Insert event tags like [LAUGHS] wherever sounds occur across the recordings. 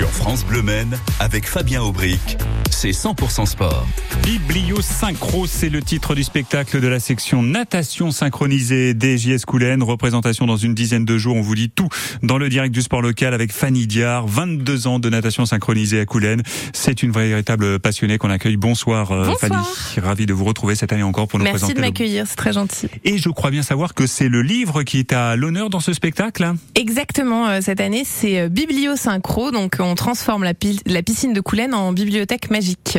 Sur France Bleu Men, avec Fabien Aubric, c'est 100% sport. Biblio Synchro, c'est le titre du spectacle de la section natation synchronisée des JS Coulennes. Représentation dans une dizaine de jours. On vous dit tout dans le direct du sport local avec Fanny Diard, 22 ans de natation synchronisée à Coulennes. C'est une véritable passionnée qu'on accueille. Bonsoir, euh, Bonsoir. Fanny. Ravi de vous retrouver cette année encore pour nous Merci présenter. Merci de m'accueillir, c'est très gentil. Et je crois bien savoir que c'est le livre qui est à l'honneur dans ce spectacle. Exactement. Euh, cette année, c'est Biblio Synchro. Donc, on transforme la, la piscine de Coulennes en bibliothèque magique.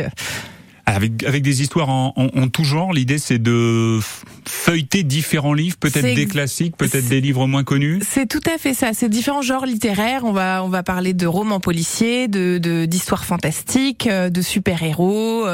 Avec, des histoires en tout genre, l'idée c'est de feuilleter différents livres, peut-être des classiques, peut-être des livres moins connus. C'est tout à fait ça. C'est différents genres littéraires. On va on va parler de romans policiers, de d'histoires fantastiques, euh, de super héros,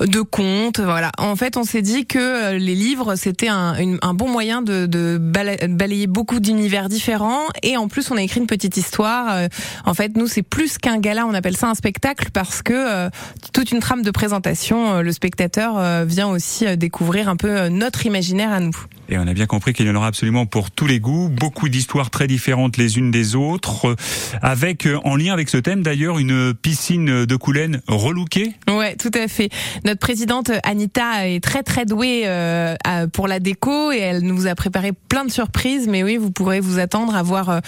de contes. Voilà. En fait, on s'est dit que euh, les livres c'était un, un bon moyen de, de balayer beaucoup d'univers différents. Et en plus, on a écrit une petite histoire. Euh, En fait, nous c'est plus qu'un gala. On appelle ça un spectacle parce que toute une trame de présentation le spectateur vient aussi découvrir un peu notre imaginaire à nous. Et on a bien compris qu'il y en aura absolument pour tous les goûts, beaucoup d'histoires très différentes les unes des autres, avec en lien avec ce thème d'ailleurs une piscine de Coulennes relookée. Ouais, tout à fait. Notre présidente Anita est très très douée euh, pour la déco et elle nous a préparé plein de surprises. Mais oui, vous pourrez vous attendre à voir euh,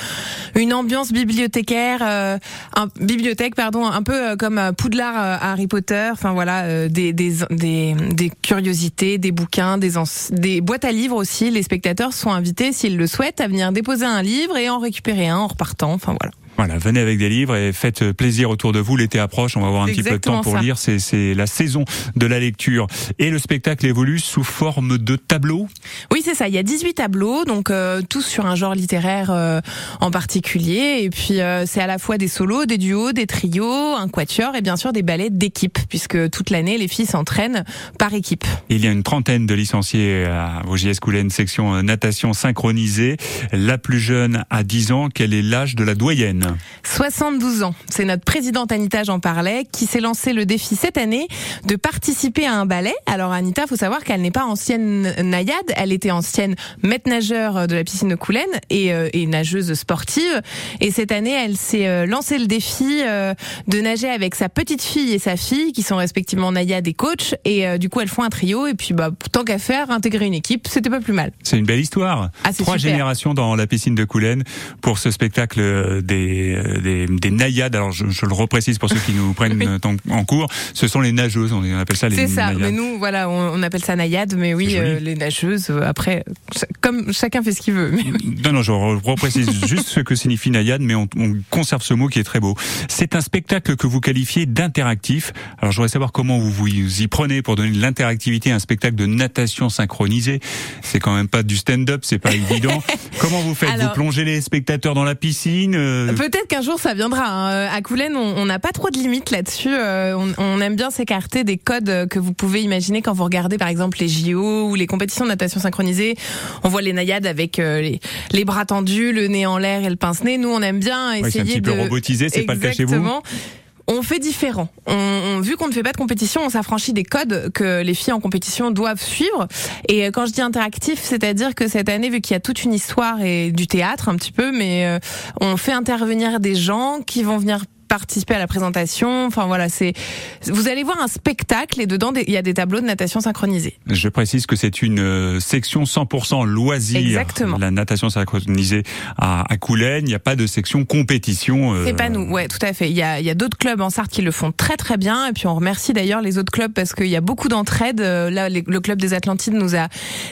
une ambiance bibliothécaire, euh, un, bibliothèque pardon, un peu comme Poudlard Harry Potter. Enfin voilà, des, des, des, des curiosités, des bouquins, des, des boîtes à livres aussi les spectateurs sont invités, s'ils le souhaitent, à venir déposer un livre et en récupérer un en repartant. Enfin voilà. Voilà, venez avec des livres et faites plaisir autour de vous. L'été approche, on va avoir un petit peu de temps pour ça. lire. C'est la saison de la lecture. Et le spectacle évolue sous forme de tableaux Oui, c'est ça. Il y a 18 tableaux, donc euh, tous sur un genre littéraire euh, en particulier. Et puis, euh, c'est à la fois des solos, des duos, des trios, un quatuor et bien sûr des ballets d'équipe, puisque toute l'année, les filles s'entraînent par équipe. Il y a une trentaine de licenciés à vos JS Coulennes, section euh, natation synchronisée. La plus jeune a 10 ans. Quel est l'âge de la doyenne? 72 ans. C'est notre présidente Anita, j'en parlais, qui s'est lancé le défi cette année de participer à un ballet. Alors Anita, faut savoir qu'elle n'est pas ancienne naïade, elle était ancienne maître nageur de la piscine de Coulennes et, euh, et nageuse sportive. Et cette année, elle s'est euh, lancé le défi euh, de nager avec sa petite fille et sa fille, qui sont respectivement naïade et coach. Et euh, du coup, elles font un trio. Et puis, bah, tant qu'à faire, intégrer une équipe, c'était pas plus mal. C'est une belle histoire. Ah, Trois super. générations dans la piscine de Coulennes pour ce spectacle des des, des naïades. Alors je, je, le reprécise pour ceux qui nous prennent [LAUGHS] oui. en, en, cours. Ce sont les nageuses. On appelle ça les C'est ça. naïades. Mais nous, voilà, on, on, appelle ça naïade. Mais oui, euh, les nageuses. Euh, après, comme chacun fait ce qu'il veut. Mais oui. Non, non, je reprécise [LAUGHS] juste ce que signifie naïade, mais on, on, conserve ce mot qui est très beau. C'est un spectacle que vous qualifiez d'interactif. Alors je voudrais savoir comment vous vous y prenez pour donner de l'interactivité à un spectacle de natation synchronisé. C'est quand même pas du stand-up, c'est pas évident. [LAUGHS] comment vous faites? Alors, Vous plongez les spectateurs dans la piscine euh... Peut-être qu'un jour ça viendra. Hein. À Coulennes, on n'a pas trop de limites là-dessus. Euh, on, on, aime bien s'écarter des codes que vous pouvez imaginer quand vous regardez par exemple les JO ou les compétitions de natation synchronisée. On voit les naïades avec euh, les, les, bras tendus, le nez en l'air et le pince-nez. Nous, on aime bien essayer oui, un petit de... peu robotisé, c'est pas le cas chez vous on fait différent. On, on, vu qu'on ne fait pas de compétition, on s'affranchit des codes que les filles en compétition doivent suivre. Et quand je dis interactif, c'est-à-dire que cette année, vu qu'il y a toute une histoire et du théâtre un petit peu, mais euh, on fait intervenir des gens qui vont venir participer à la présentation. Enfin voilà, c'est vous allez voir un spectacle et dedans il y a des tableaux de natation synchronisés. Je précise que c'est une euh, section 100% loisir. Exactement. La natation synchronisée à, à Coulennes, il n'y a pas de section compétition. Euh... C'est pas nous, ouais, tout à fait. Il y a, il y a d'autres clubs en Sarthe qui le font très très bien et puis on remercie d'ailleurs les autres clubs parce qu'il y a beaucoup d'entraide. Là, les, le club des Atlantides nous a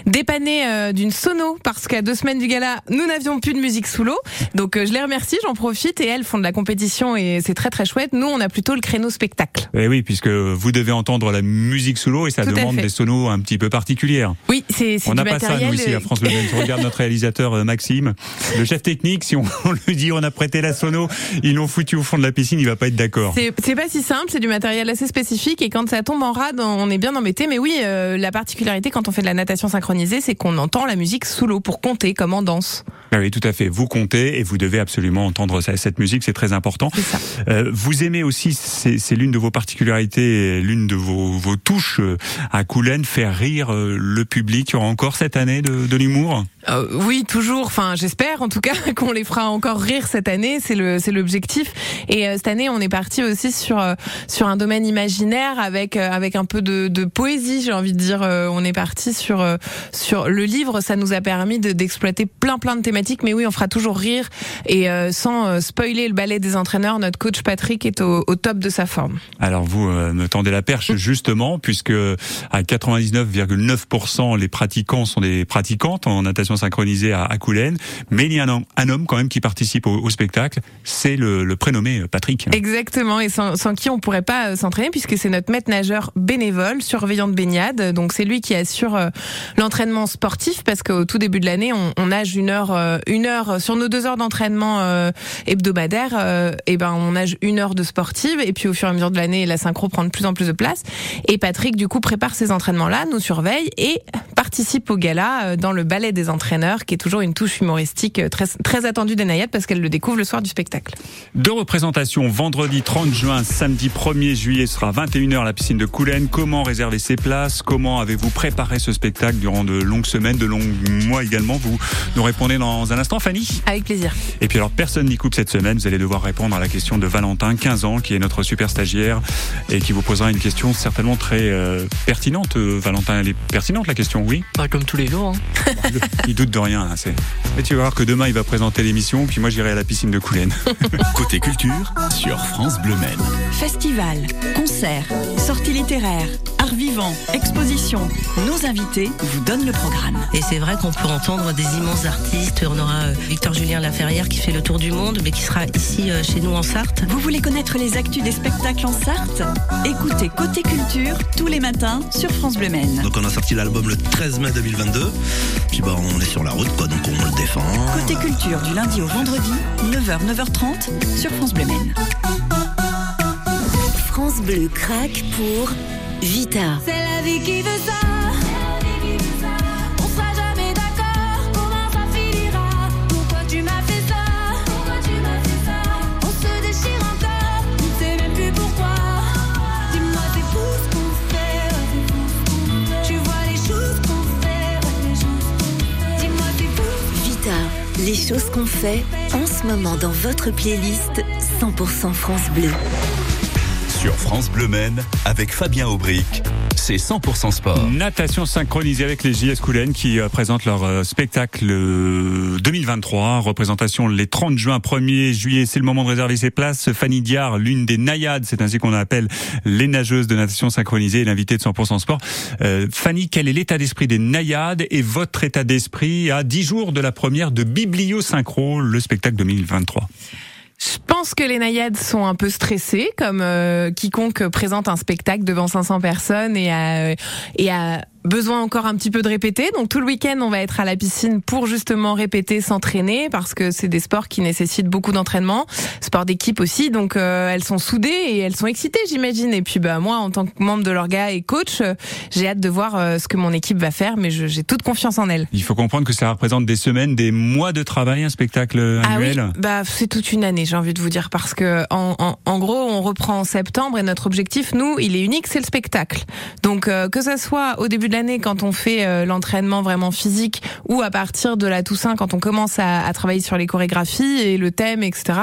dépanné euh, d'une sono parce qu'à deux semaines du gala, nous n'avions plus de musique sous l'eau. Donc euh, je les remercie, j'en profite et elles font de la compétition et c'est très très chouette. Nous, on a plutôt le créneau spectacle. Et oui, puisque vous devez entendre la musique sous l'eau et ça Tout demande des sonos un petit peu particulières. Oui, c'est On n'a pas matériel. ça nous ici à France Bleu. Je regarde notre réalisateur euh, Maxime, le chef technique. Si on, [LAUGHS] on, lui dit on a prêté la sono, ils l'ont foutu au fond de la piscine, il va pas être d'accord. C'est pas si simple, c'est du matériel assez spécifique et quand ça tombe en rade, on est bien embêté. Mais oui, euh, la particularité quand on fait de la natation synchronisée, c'est qu'on entend la musique sous l'eau pour compter comme en danse. Ah oui, tout à fait. Vous comptez et vous devez absolument entendre cette musique, c'est très important. Ça. Euh, vous aimez aussi, c'est l'une de vos particularités, l'une de vos, vos touches euh, à Coulennes, faire rire euh, le public. Il y aura encore cette année de, de l'humour? Euh, oui, toujours. Enfin, j'espère en tout cas [LAUGHS] qu'on les fera encore rire cette année. C'est le c'est l'objectif. Et euh, cette année, on est parti aussi sur euh, sur un domaine imaginaire avec avec un peu de, de poésie. J'ai envie de dire, on est parti sur sur le livre. Ça nous a permis d'exploiter plein plein de thématiques. Mais oui, on fera toujours rire et sans spoiler le ballet des entraîneurs. Notre coach Patrick est au, au top de sa forme. Alors vous me tendez la perche [LAUGHS] justement puisque à 99,9% les pratiquants sont des pratiquantes en natation synchronisé à, à mais il y a un homme, quand même qui participe au, spectacle, c'est le, prénommé euh, Patrick. Exactement, et sans, qui on pourrait pas euh, s'entraîner puisque c'est notre maître nageur bénévole, surveillant de baignade, donc c'est lui qui assure euh, l'entraînement sportif parce qu'au tout début de l'année, on, nage une heure, une heure sur nos deux heures d'entraînement hebdomadaire, et ben on nage une heure de sportive. Et puis au fur et à mesure de l'année, la synchro prend de plus en plus de place. Et Patrick du coup prépare ces entraînements-là, nous surveille et participe au gala dans le ballet des entraînements qui est toujours une touche humoristique euh, très, très attendue des Naïades parce qu'elle le découvre le soir du spectacle. Deux représentations, vendredi 30 juin, samedi 1er juillet, sera 21h à la piscine de Coulennes. Comment réserver ses places? Comment avez-vous préparé ce spectacle durant de longues semaines, de longs mois également? Vous nous répondez dans un instant, Fanny Avec plaisir. Et puis alors, personne n'y coupe cette semaine. Vous allez devoir répondre à la question de Valentin, 15 ans, qui est notre super stagiaire et qui vous posera une question certainement très euh, pertinente. Euh, Valentin, elle est pertinente la question, oui? Pas comme tous les jours. Hein. [LAUGHS] doute de rien. Hein, c'est... Mais tu vas voir que demain, il va présenter l'émission, puis moi, j'irai à la piscine de Coulennes. [LAUGHS] Côté culture, sur France Bleu Maine. Festival, concert, sorties littéraires, art vivant, exposition. Nos invités vous donnent le programme. Et c'est vrai qu'on peut entendre des immenses artistes. On aura euh, Victor Julien Laferrière qui fait le tour du monde, mais qui sera ici euh, chez nous en Sarthe. Vous voulez connaître les actus des spectacles en Sarthe? Écoutez Côté Culture tous les matins sur France Bleu Maine. Donc on a sorti l'album le 13 mai 2022. Puis bah on est sur la route, quoi, donc on le défend. Côté culture, du lundi au vendredi, 9h, 9h30, sur France Bleu Maine. France Bleu craque pour Vita. C'est la vie qui veut ça. Choses qu'on fait en ce moment dans votre playlist 100% France Bleu. Sur France Bleu Men, avec Fabien Aubric, c'est 100% sport. Natation synchronisée avec les JS Coulennes qui euh, présentent leur euh, spectacle 2023. Euh, Représentation les 30 juin, 1er juillet. C'est le moment de réserver ses places. Fanny Diard, l'une des naïades, c'est ainsi qu'on appelle les nageuses de natation synchronisée, l'invité de 100% sport. Fanny, quel est l'état d'esprit des naïades et votre état d'esprit à 10 jours de la première de Biblio Synchro, le spectacle 2023 je pense que les naïades sont un peu stressées, comme euh, quiconque présente un spectacle devant 500 personnes et à, et à besoin encore un petit peu de répéter. Donc tout le week-end, on va être à la piscine pour justement répéter, s'entraîner, parce que c'est des sports qui nécessitent beaucoup d'entraînement, sport d'équipe aussi. Donc euh, elles sont soudées et elles sont excitées, j'imagine. Et puis bah moi, en tant que membre de l'orga et coach, euh, j'ai hâte de voir euh, ce que mon équipe va faire, mais j'ai toute confiance en elles. Il faut comprendre que ça représente des semaines, des mois de travail, un spectacle annuel. Ah oui, bah c'est toute une année, j'ai envie de vous dire, parce que en, en, en, gros, on reprend en septembre et notre objectif, nous, il est unique, c'est le spectacle. Donc que ça soit au début de l'année quand on fait euh, l'entraînement vraiment physique ou à partir de la Toussaint quand on commence à, à, travailler sur les chorégraphies et le thème, etc.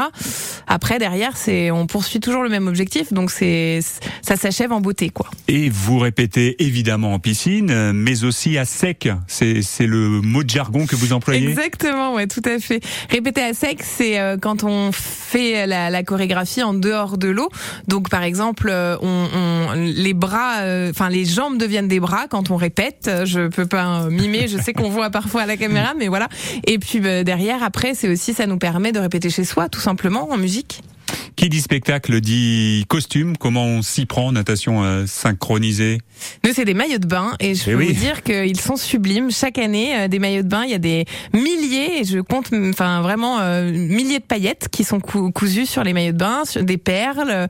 Après derrière, c'est on poursuit toujours le même objectif, donc c'est ça s'achève en beauté quoi. Et vous répétez évidemment en piscine, mais aussi à sec. C'est le mot de jargon que vous employez. Exactement, ouais, tout à fait. Répéter à sec, c'est euh, quand on fait la, la, chorégraphie en dehors de l'eau. Donc par exemple, euh, on, on les bras, enfin les jambes deviennent des bras quand on répète je peux pas mimer. Je sais qu'on voit parfois à la caméra, mais voilà. Et puis bah, derrière, après, c'est aussi ça nous permet de répéter chez soi, tout simplement, en musique. Qui dit spectacle dit costume. Comment on s'y prend natation euh, synchronisée? Nous, c'est des maillots de bain et je eh peux vous dire qu'ils sont sublimes. Chaque année, euh, des maillots de bain, il y a des milliers, et je compte, enfin vraiment euh, milliers de paillettes qui sont cousues sur les maillots de bain, sur des perles.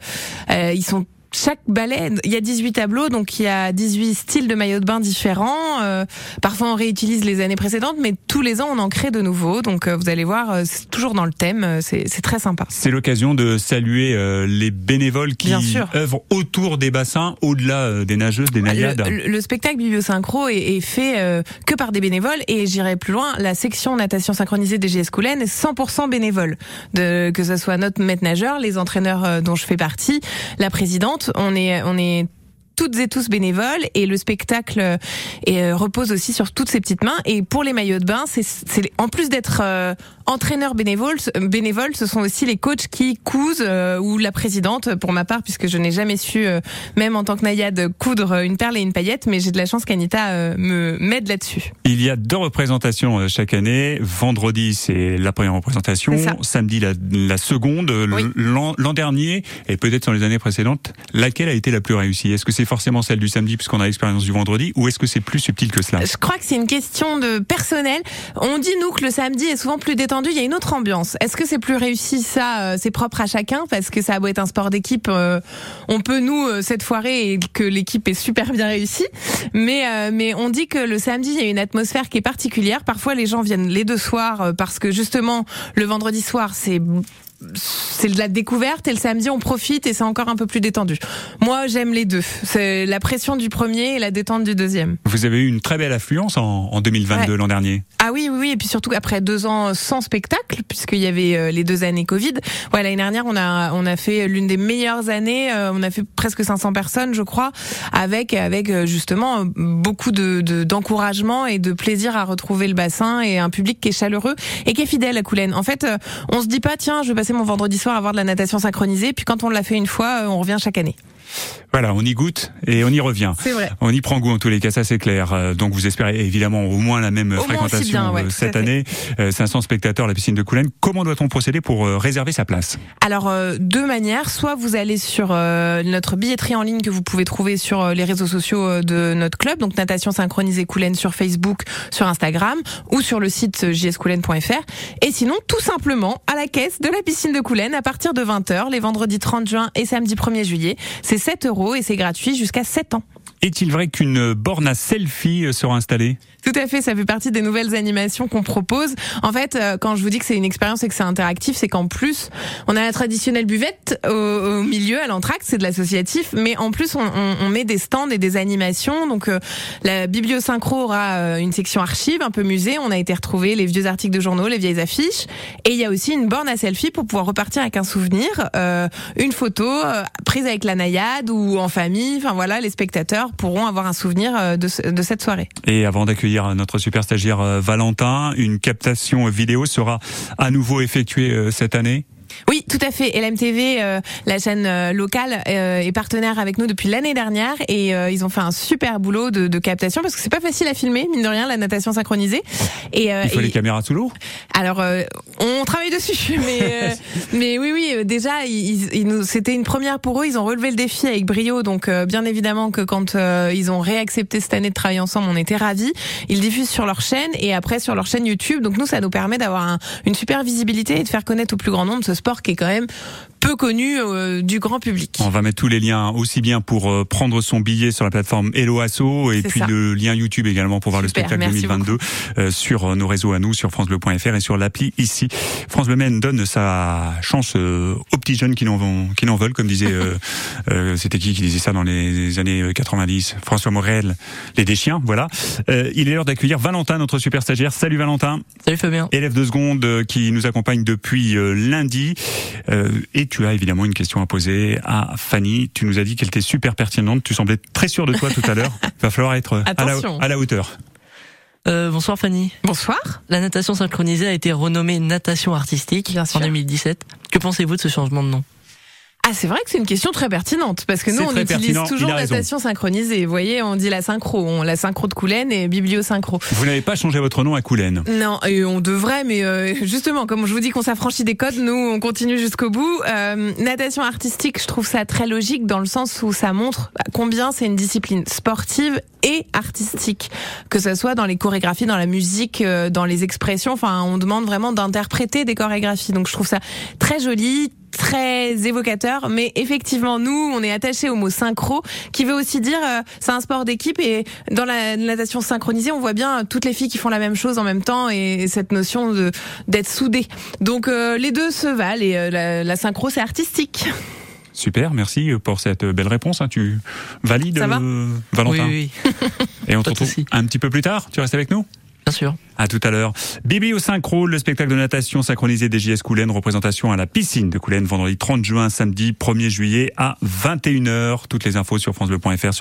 ils sont chaque ballet, il y a 18 tableaux, donc il y a 18 styles de maillots de bain différents. Euh, parfois on réutilise les années précédentes, mais tous les ans on en crée de nouveaux. Donc euh, vous allez voir, euh, c'est toujours dans le thème, euh, c'est très sympa. C'est l'occasion de saluer euh, les bénévoles qui œuvrent autour des bassins, au-delà euh, des nageuses, des naïades. Le, le- le spectacle bibliosynchro est, est fait euh, que par des bénévoles et j'irai plus loin, la section natation synchronisée des GS Coulennes est 100% bénévole. De, que ce soit notre maître nageur, les entraîneurs dont je fais partie, la présidente, on est, on est toutes et tous bénévoles et le spectacle euh, euh, repose aussi sur toutes ces petites mains et pour les maillots de bain c'est en plus d'être euh, entraîneur bénévole bénévole ce sont aussi les coachs qui cousent ou la présidente pour ma part puisque je n'ai jamais su même en tant que naïade coudre une perle et une paillette mais j'ai de la chance qu'Anita me m'aide là-dessus Il y a deux représentations chaque année. Vendredi, c'est la première représentation. Samedi, la, la seconde. Oui. L'an dernier, et peut-être dans les années précédentes, laquelle a été la plus réussie? Est-ce que c'est forcément celle du samedi, puisqu'on a l'expérience du vendredi, ou est-ce que c'est plus subtil que cela? Je crois que c'est une question de personnel. On dit nous que le samedi est souvent plus détendu, il y a une autre ambiance. Est-ce que c'est plus réussi ça euh, C'est propre à chacun? Parce que ça a être un sport d'équipe, euh, on peut nous euh, cette foirer et que l'équipe est super bien réussie. Mais mais on dit que le samedi il y a une atmosphère qui est particulière. Parfois les gens viennent les deux soirs parce que justement le vendredi soir c'est c'est de la découverte et le samedi on profite et c'est encore un peu plus détendu. Moi j'aime les deux. C'est la pression du premier et la détente du deuxième. Vous avez eu une très belle affluence en, en 2022 Ouais. l'an dernier. Ah oui, oui, oui, et puis surtout après deux ans sans spectacle, puisqu'il y avait euh, les deux années Covid. Ouais, l'année dernière, on a on a fait l'une des meilleures années. euh, on a fait presque 500 personnes, je crois, avec avec euh, justement beaucoup de de- d'encouragement et de plaisir à retrouver le bassin et un public qui est chaleureux et qui est fidèle à Coulennes. En fait, on se dit pas tiens, je vais passer mon vendredi soir à voir de la natation synchronisée, puis quand on l'a fait une fois, euh, on revient chaque année. Voilà, on y goûte et on y revient. C'est vrai. On y prend goût en tous les cas, ça c'est clair. Euh, Donc vous espérez évidemment au moins la même fréquentation bien, ouais, euh, cette année. Euh, 500 spectateurs à la piscine de Coulennes. Comment doit-on procéder pour euh, réserver sa place? Alors euh, deux manières, soit vous allez sur euh, notre billetterie en ligne que vous pouvez trouver sur euh, les réseaux sociaux euh, de notre club, donc Natation Synchronisée Coulennes sur Facebook, sur Instagram ou sur le site euh, jscoulennes.fr et sinon tout simplement à la caisse de la piscine de Coulennes à partir de 20h les vendredis 30 juin et samedi 1er juillet. C'est 7 euros et c'est gratuit jusqu'à 7 ans. Est-il vrai qu'une borne à selfie euh, sera installée? Tout à fait, ça fait partie des nouvelles animations qu'on propose. En fait, euh, quand je vous dis que c'est une expérience et que c'est interactif, c'est qu'en plus, on a la traditionnelle buvette au, milieu, à l'entracte, c'est de l'associatif, mais en plus, on, on- on met des stands et des animations. Donc, euh, la bibliosynchro aura euh, une section archive, un peu musée. On a été retrouver les vieux articles de journaux, les vieilles affiches, et il y a aussi une borne à selfie pour pouvoir repartir avec un souvenir, euh, une photo prise avec la naïade ou en famille. Enfin voilà, les spectateurs pourront avoir un souvenir euh, de, ce- de cette soirée. Et avant d'accueillir notre super stagiaire euh, Valentin, une captation vidéo sera à nouveau effectuée euh, cette année Oui, tout à fait. LMTV, euh, la chaîne euh, locale, euh, est partenaire avec nous depuis l'année dernière et euh, ils ont fait un super boulot de, de captation parce que c'est pas facile à filmer, mine de rien, la natation synchronisée. Et, euh, Il faut et- les caméras sous l'eau? Alors, euh, on travaille dessus, [LAUGHS] mais euh, [LAUGHS] mais oui, oui, déjà, ils, ils nous, c'était une première pour eux. Ils ont relevé le défi avec brio, donc euh, bien évidemment que quand euh, ils ont réaccepté cette année de travailler ensemble, on était ravis. Ils diffusent sur leur chaîne et après sur leur chaîne YouTube. Donc nous, ça nous permet d'avoir un- une super visibilité et de faire connaître au plus grand nombre ce sport qui est quand même peu connu euh, du grand public. On va mettre tous les liens aussi bien pour euh, prendre son billet sur la plateforme Hello Asso et puis ça. le lien YouTube également pour voir le spectacle merci 2022 euh, sur nos réseaux à nous, sur francebleu.fr et sur l'appli ici. France Bleu Maine donne sa chance euh, aux petits jeunes qui n'en vont- qui n'en veulent, comme disait euh, [LAUGHS] euh, c'était qui qui disait ça dans les années 90 François Morel, les déchiens, voilà. Euh, il est l'heure d'accueillir Valentin, notre super stagiaire. Salut Valentin, Salut Fabien. élève de seconde qui nous accompagne depuis euh, lundi. Euh, et tu as évidemment une question à poser à Fanny. Tu nous as dit qu'elle était super pertinente. Tu semblais très sûr de toi tout à l'heure. [LAUGHS] Va falloir être à la, Attention. à la hauteur. Euh, bonsoir Fanny. Bonsoir. La natation synchronisée a été renommée natation artistique Bien sûr. en 2017. Que pensez-vous de ce changement de nom? Ah, c'est vrai que c'est une question très pertinente parce que nous on utilise pertinent, toujours il a raison. natation synchronisée. Vous voyez, on dit la synchro, on, la synchro de Coulennes et bibliosynchro. Vous n'avez pas changé votre nom à Coulennes. Non, et on devrait, mais euh, justement, comme je vous dis qu'on s'affranchit des codes, nous, on continue jusqu'au bout. Euh, natation artistique, je trouve ça très logique dans le sens où ça montre combien c'est une discipline sportive et artistique, que ce soit dans les chorégraphies, dans la musique, euh, dans les expressions. Enfin, on demande vraiment d'interpréter des chorégraphies. Donc, je trouve ça très joli très évocateur, mais effectivement, nous, on est attaché au mot synchro, qui veut aussi dire, euh, c'est un sport d'équipe, et dans la natation synchronisée, on voit bien toutes les filles qui font la même chose en même temps, et cette notion de d'être soudées. Donc euh, les deux se valent, et euh, la, la synchro, c'est artistique. Super, merci pour cette belle réponse. hein. Tu valides, Ça va euh, Valentin Oui, oui, oui. Et on de retrouve un petit peu plus tard. Tu restes avec nous? Bien sûr. À tout à l'heure. Bibi au synchro, le spectacle de natation synchronisé des JS Coulennes, représentation à la piscine de Coulennes, vendredi 30 juin, samedi 1er juillet à 21h. Toutes les infos sur francebleu.fr sur la